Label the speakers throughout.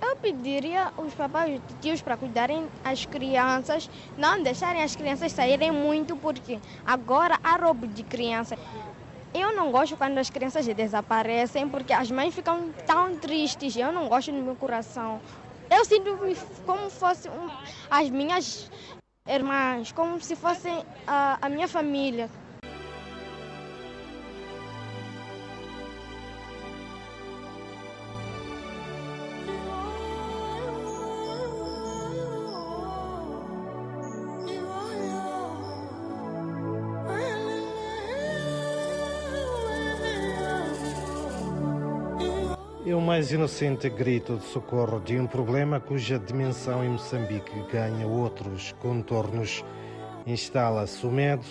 Speaker 1: Eu pediria os papais e tios para cuidarem as crianças, não deixarem as crianças saírem muito, porque agora há roubo de crianças. Eu não gosto quando as crianças desaparecem, porque as mães ficam tão tristes. Eu não gosto no meu coração. Eu sinto como fosse um, as minhas irmãs, como se fossem a, a minha família.
Speaker 2: O mais inocente grito de socorro de um problema cuja dimensão em Moçambique ganha outros contornos. Instala-se o medo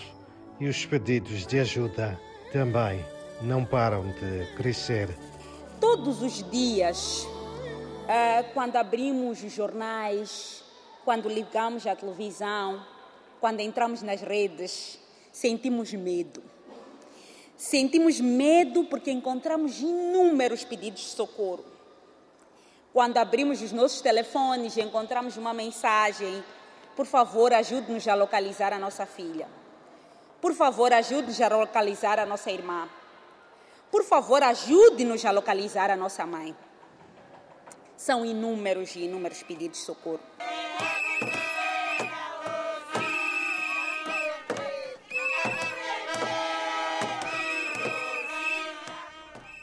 Speaker 2: e os pedidos de ajuda também não param de crescer.
Speaker 3: Todos os dias, ah, quando abrimos os jornais, quando ligamos a televisão, quando entramos nas redes, sentimos medo. Sentimos medo porque encontramos inúmeros pedidos de socorro. Quando abrimos os nossos telefones e encontramos uma mensagem, por favor, ajude-nos a localizar a nossa filha. Por favor, ajude-nos a localizar a nossa irmã. Por favor, ajude-nos a localizar a nossa mãe. São inúmeros e inúmeros pedidos de socorro.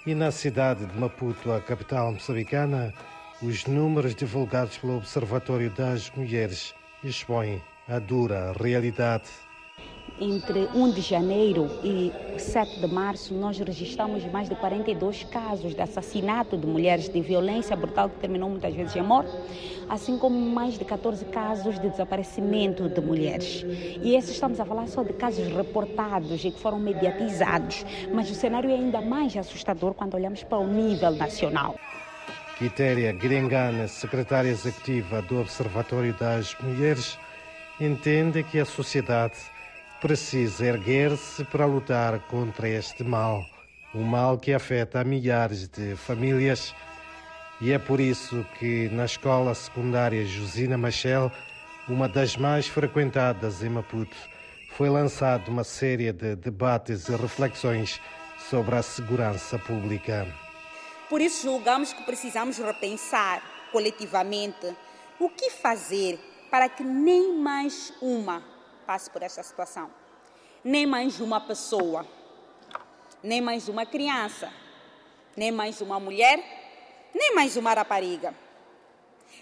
Speaker 2: E na cidade de Maputo, a capital moçambicana, os números divulgados pelo Observatório das Mulheres expõem a dura realidade.
Speaker 3: Entre 1 de janeiro e 7 de março, nós registramos mais de 42 casos de assassinato de mulheres, de violência brutal que terminou muitas vezes em morte, assim como mais de 14 casos de desaparecimento de mulheres. E esses estamos a falar só de casos reportados e que foram mediatizados, mas o cenário é ainda mais assustador quando olhamos para o nível nacional.
Speaker 2: Quitéria Guirengana, secretária executiva do Observatório das Mulheres, entende que a sociedade precisa erguer-se para lutar contra este mal, um mal que afeta milhares de famílias. E é por isso que na escola secundária Josina Machel, uma das mais frequentadas em Maputo, foi lançada uma série de debates e reflexões sobre a segurança pública.
Speaker 3: Por isso julgamos que precisamos repensar coletivamente o que fazer para que nem mais uma passe por esta situação. Nem mais uma pessoa, nem mais uma criança, nem mais uma mulher, nem mais uma rapariga,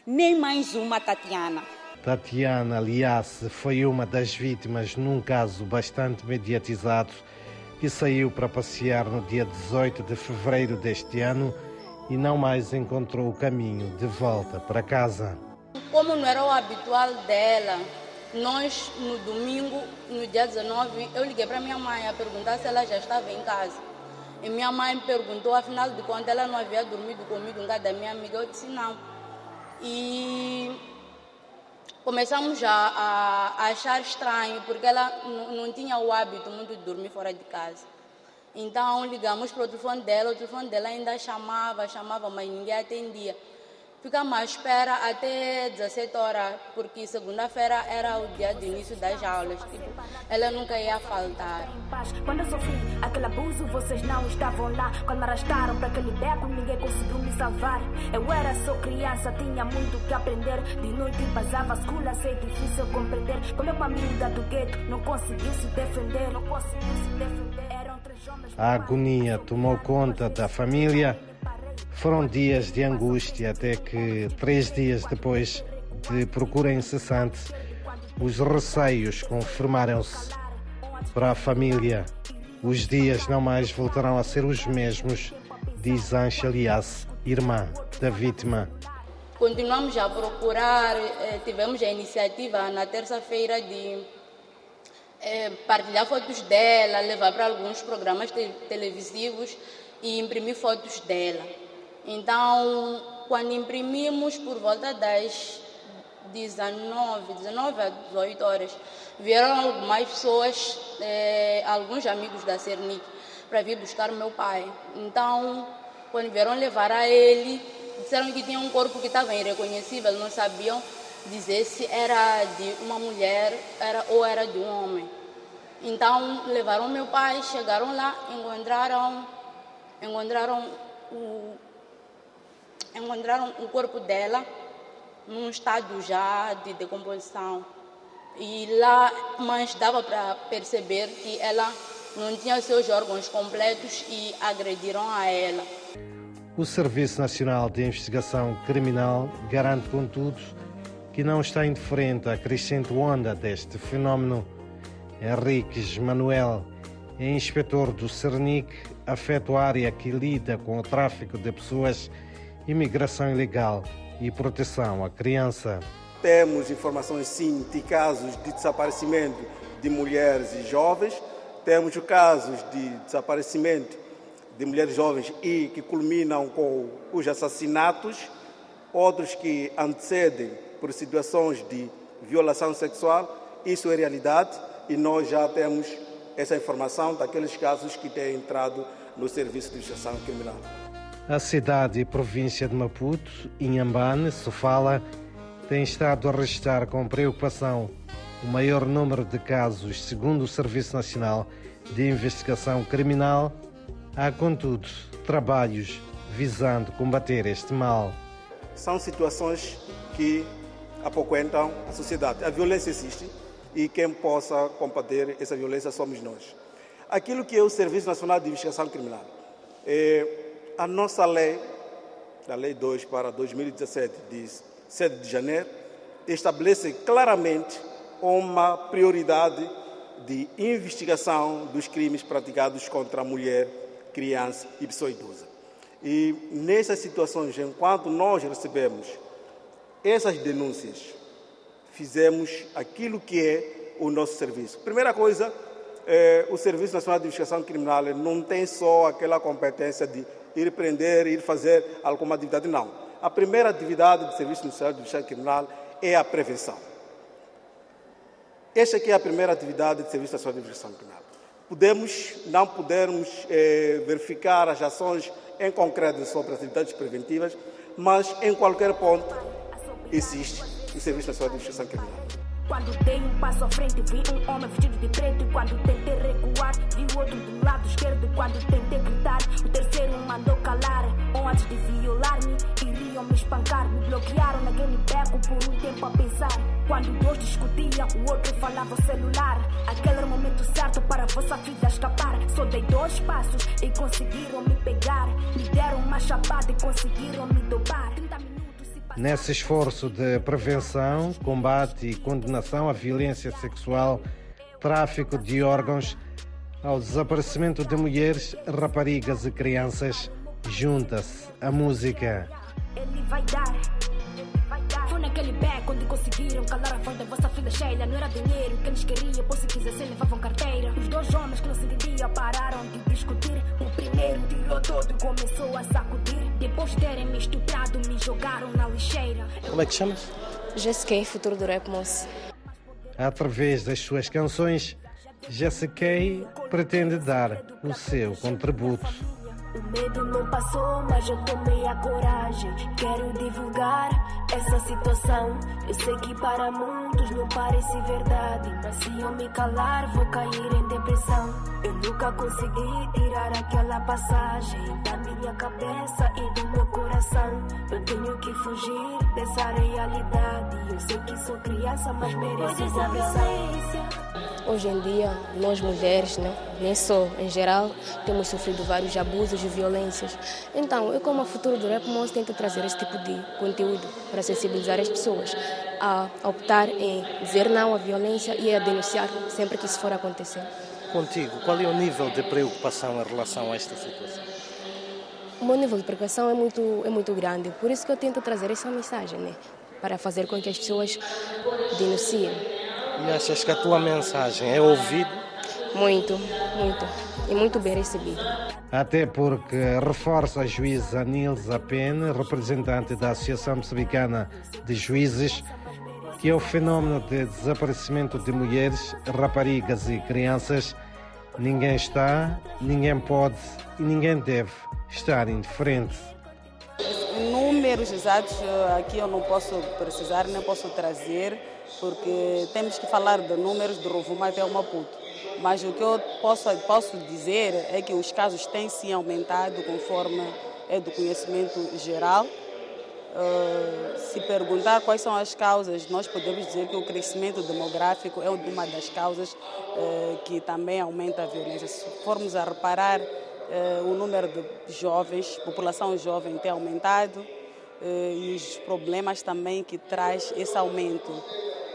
Speaker 3: nem mais uma Tatiana.
Speaker 2: Tatiana, aliás, foi uma das vítimas num caso bastante mediatizado que saiu para passear no dia 18 de fevereiro deste ano e não mais encontrou o caminho de volta para casa.
Speaker 4: Como não era o habitual dela, nós, no domingo, no dia 19, eu liguei para minha mãe a perguntar se ela já estava em casa. E minha mãe perguntou, afinal de contas, ela não havia dormido comigo em casa da minha amiga. Eu disse não. E começamos a, a, achar estranho, porque ela não tinha o hábito muito de dormir fora de casa. Então ligamos para o telefone dela, o telefone dela ainda chamava, chamava, mas ninguém atendia. Ficamos à espera até 17 horas, porque segunda-feira era o dia de início das aulas. Tipo, ela nunca ia faltar.
Speaker 5: Quando eu sofri aquele abuso, vocês não estavam lá. Quando me arrastaram para aquele beco, ninguém conseguiu me salvar. Eu era só criança, tinha muito que aprender. De noite passava a escola, sei difícil compreender. Como uma amiga do gueto, não conseguiu se defender. Não conseguiu se defender. Eram três homens.
Speaker 2: A agonia tomou conta da família. Foram dias de angústia até que, três dias depois de procura incessante, os receios confirmaram-se. Para a família, os dias não mais voltarão a ser os mesmos, diz Ancha Aliás, irmã da vítima.
Speaker 4: Continuamos a procurar, eh, tivemos a iniciativa na terça-feira de eh, partilhar fotos dela, levar para alguns programas televisivos e imprimir fotos dela. Então, quando imprimimos por volta das 19, 19 a 18 horas, vieram algumas pessoas, eh, alguns amigos da Cernic, para vir buscar meu pai. Então, quando vieram levar a ele, disseram que tinha um corpo que estava irreconhecível, não sabiam dizer se era de uma mulher era, ou era de um homem. Então levaram meu pai, chegaram lá, encontraram, encontraram o, encontraram o corpo dela num estado já de decomposição. E lá, mas dava para perceber que ela não tinha seus órgãos completos e agrediram a ela.
Speaker 2: O Serviço Nacional de Investigação Criminal garante, contudo, que não está indiferente à crescente onda deste fenómeno. Henriques Manuel é inspetor do CERNIC, afeta a área que lida com o tráfico de pessoas, imigração ilegal e proteção à criança.
Speaker 6: Temos informações, sim, de casos de desaparecimento de mulheres e jovens, temos casos de desaparecimento de mulheres jovens e que culminam com os assassinatos, outros que antecedem por situações de violação sexual. Isso é realidade e nós já temos essa informação daqueles casos que têm entrado no Serviço de Investigação Criminal.
Speaker 2: A cidade e província de Maputo, Inhambane, Sofala, tem estado a registrar com preocupação o maior número de casos, segundo o Serviço Nacional de Investigação Criminal. Há, contudo, trabalhos visando combater este mal.
Speaker 6: São situações que apoquentam a sociedade. A violência existe e quem possa combater essa violência somos nós. Aquilo que é o Serviço Nacional de Investigação Criminal. É, a nossa lei, a Lei 2 para 2017, de 7 de janeiro, estabelece claramente uma prioridade de investigação dos crimes praticados contra a mulher, criança e pessoa idosa. E nessas situações, enquanto nós recebemos essas denúncias, fizemos aquilo que é o nosso serviço. Primeira coisa, é, o Serviço Nacional de Investigação Criminal não tem só aquela competência de ir prender, ir fazer alguma atividade, não. A primeira atividade do Serviço Nacional de Investigação Criminal é a prevenção. Esta aqui é a primeira atividade do Serviço Nacional de Investigação Criminal. Podemos, não podermos é, verificar as ações em concreto sobre as atividades preventivas, mas em qualquer ponto existe o Serviço Nacional de Investigação Criminal.
Speaker 5: Quando dei um passo à frente, vi um homem vestido de preto. E quando tentei recuar, vi outro do lado esquerdo. Quando tentei gritar, o terceiro mandou calar. Ou antes de violar-me, iriam me espancar. Me bloquearam naquele beco por um tempo a pensar. Quando dois discutiam, o outro falava celular. Aquele era o momento certo para a vossa vida escapar. Só dei dois passos e conseguiram me pegar. Me deram uma chapada e conseguiram me dobar. 30 minutos.
Speaker 2: Nesse esforço de prevenção, combate e condenação à violência sexual, tráfico de órgãos, ao desaparecimento de mulheres, raparigas e crianças, junta-se a música.
Speaker 5: Ele vai dar. Foi naquele beco onde conseguiram calar a voz da vossa filha Sheila. Não era dinheiro que eles queriam, pois se quisessem levavam carteira. Os dois homens que não se entendiam pararam de discutir. O primeiro tirou todo e começou a sacudir. Depois de terem me estuprado, me jogaram na lixeira.
Speaker 7: Como é que chamas?
Speaker 8: Jessica, futuro do rap moço.
Speaker 2: Através das suas canções, Jessica pretende dar o seu contributo.
Speaker 5: O medo não passou, mas eu tomei a coragem. Quero divulgar essa situação. Eu sei que para muitos não parece verdade, mas se eu me calar, vou cair em depressão. Eu nunca consegui tirar aquela passagem da minha cabeça e do meu coração. Eu tenho que fugir dessa realidade. Eu sei que sou criança, mas mereço violência.
Speaker 8: Hoje em dia, nós mulheres, né, nem só, em geral, temos sofrido vários abusos e violências. Então, eu como a futuro do Rap Moço tento trazer esse tipo de conteúdo para sensibilizar as pessoas a optar em dizer não à violência e a denunciar sempre que isso for acontecer.
Speaker 7: Contigo, qual é o nível de preocupação em relação a esta situação?
Speaker 8: O meu nível de preocupação é muito, é muito grande, por isso que eu tento trazer essa mensagem, né, para fazer com que as pessoas denunciem.
Speaker 7: E achas que a tua mensagem é ouvida?
Speaker 8: Muito, muito. E muito bem recebida.
Speaker 2: Até porque reforça a juíza Nilza Pena, representante da Associação Moçambicana de Juízes, que é o fenómeno de desaparecimento de mulheres, raparigas e crianças. Ninguém está, ninguém pode e ninguém deve estar indiferente.
Speaker 9: Números exatos eh, aqui eu não posso precisar, nem posso trazer, porque temos que falar de números de Rovuma até o Maputo. Mas o que eu posso, posso dizer é que os casos têm sim aumentado conforme é do conhecimento geral. Uh, se perguntar quais são as causas, nós podemos dizer que o crescimento demográfico é uma das causas uh, que também aumenta a violência. Se formos a reparar, uh, o número de jovens, população jovem tem aumentado e os problemas também que traz esse aumento.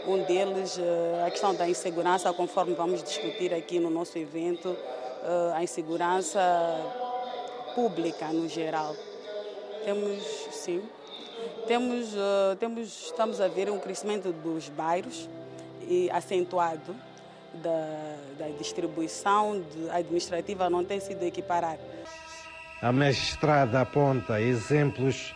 Speaker 9: Um deles, a questão da insegurança, conforme vamos discutir aqui no nosso evento, a insegurança pública no geral. Temos, sim, temos, uh, temos, estamos a ver um crescimento dos bairros e acentuado da, da distribuição administrativa não tem sido equiparada.
Speaker 2: A magistrada aponta exemplos.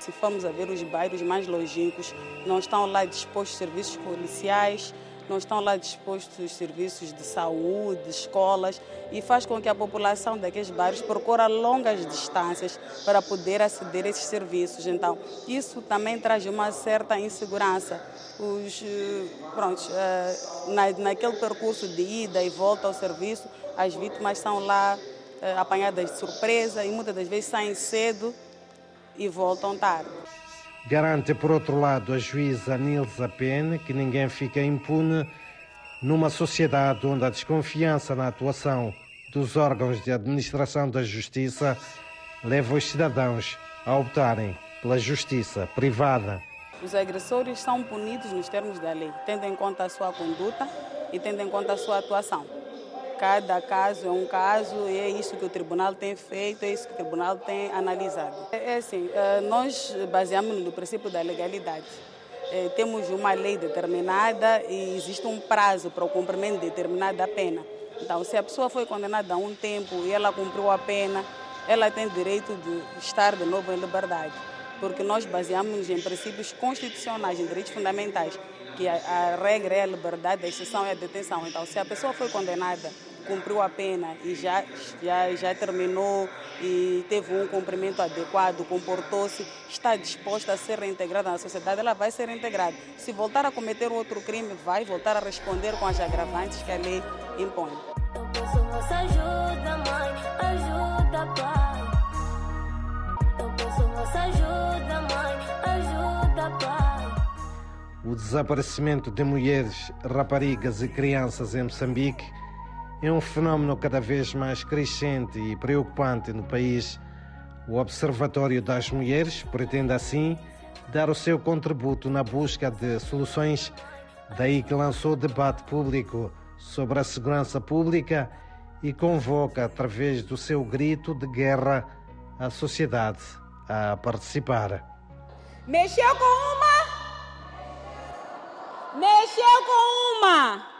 Speaker 9: Se formos a ver os bairros mais longínquos, não estão lá dispostos serviços policiais, não estão lá dispostos os serviços de saúde, escolas, e faz com que a população daqueles bairros procure longas distâncias para poder aceder a esses serviços. Então, isso também traz uma certa insegurança. Os, eh, pronto, eh, na, naquele percurso de ida e volta ao serviço, as vítimas são lá eh, apanhadas de surpresa e muitas das vezes saem cedo e voltam tarde.
Speaker 2: Garante, por outro lado, a juíza Nilza Pena que ninguém fica impune numa sociedade onde a desconfiança na atuação dos órgãos de administração da justiça leva os cidadãos a optarem pela justiça privada.
Speaker 9: Os agressores são punidos nos termos da lei, tendo em conta a sua conduta e tendo em conta a sua atuação. Cada caso é um caso e é isso que o tribunal tem feito, é isso que o tribunal tem analisado. É, é assim, eh, nós baseamos no princípio da legalidade. Eh, temos uma lei determinada e existe um prazo para o cumprimento de determinada pena. Então, se a pessoa foi condenada a um tempo e ela cumpriu a pena, ela tem direito de estar de novo em liberdade, porque nós baseamos em princípios constitucionais, em direitos fundamentais, que a, a regra é a liberdade, a exceção é a detenção. Então, se a pessoa foi condenada cumpriu a pena e já, já, já terminou e teve um cumprimento adequado, comportou-se, está disposta a ser reintegrada na sociedade, ela vai ser reintegrada. Se voltar a cometer outro crime, vai voltar a responder com as agravantes que a lei impõe. Eu peço vossa ajuda, mãe, ajuda, pai. Eu peço vossa ajuda, mãe, ajuda, pai. O desaparecimento de mulheres, raparigas e crianças em Moçambique é um fenómeno cada vez mais crescente e preocupante no país. O Observatório das Mulheres pretende, assim, dar o seu contributo na busca de soluções, daí que lançou debate público sobre a segurança pública e convoca, através do seu grito de guerra, a sociedade a participar.
Speaker 3: Mexeu com uma? Mexeu com uma!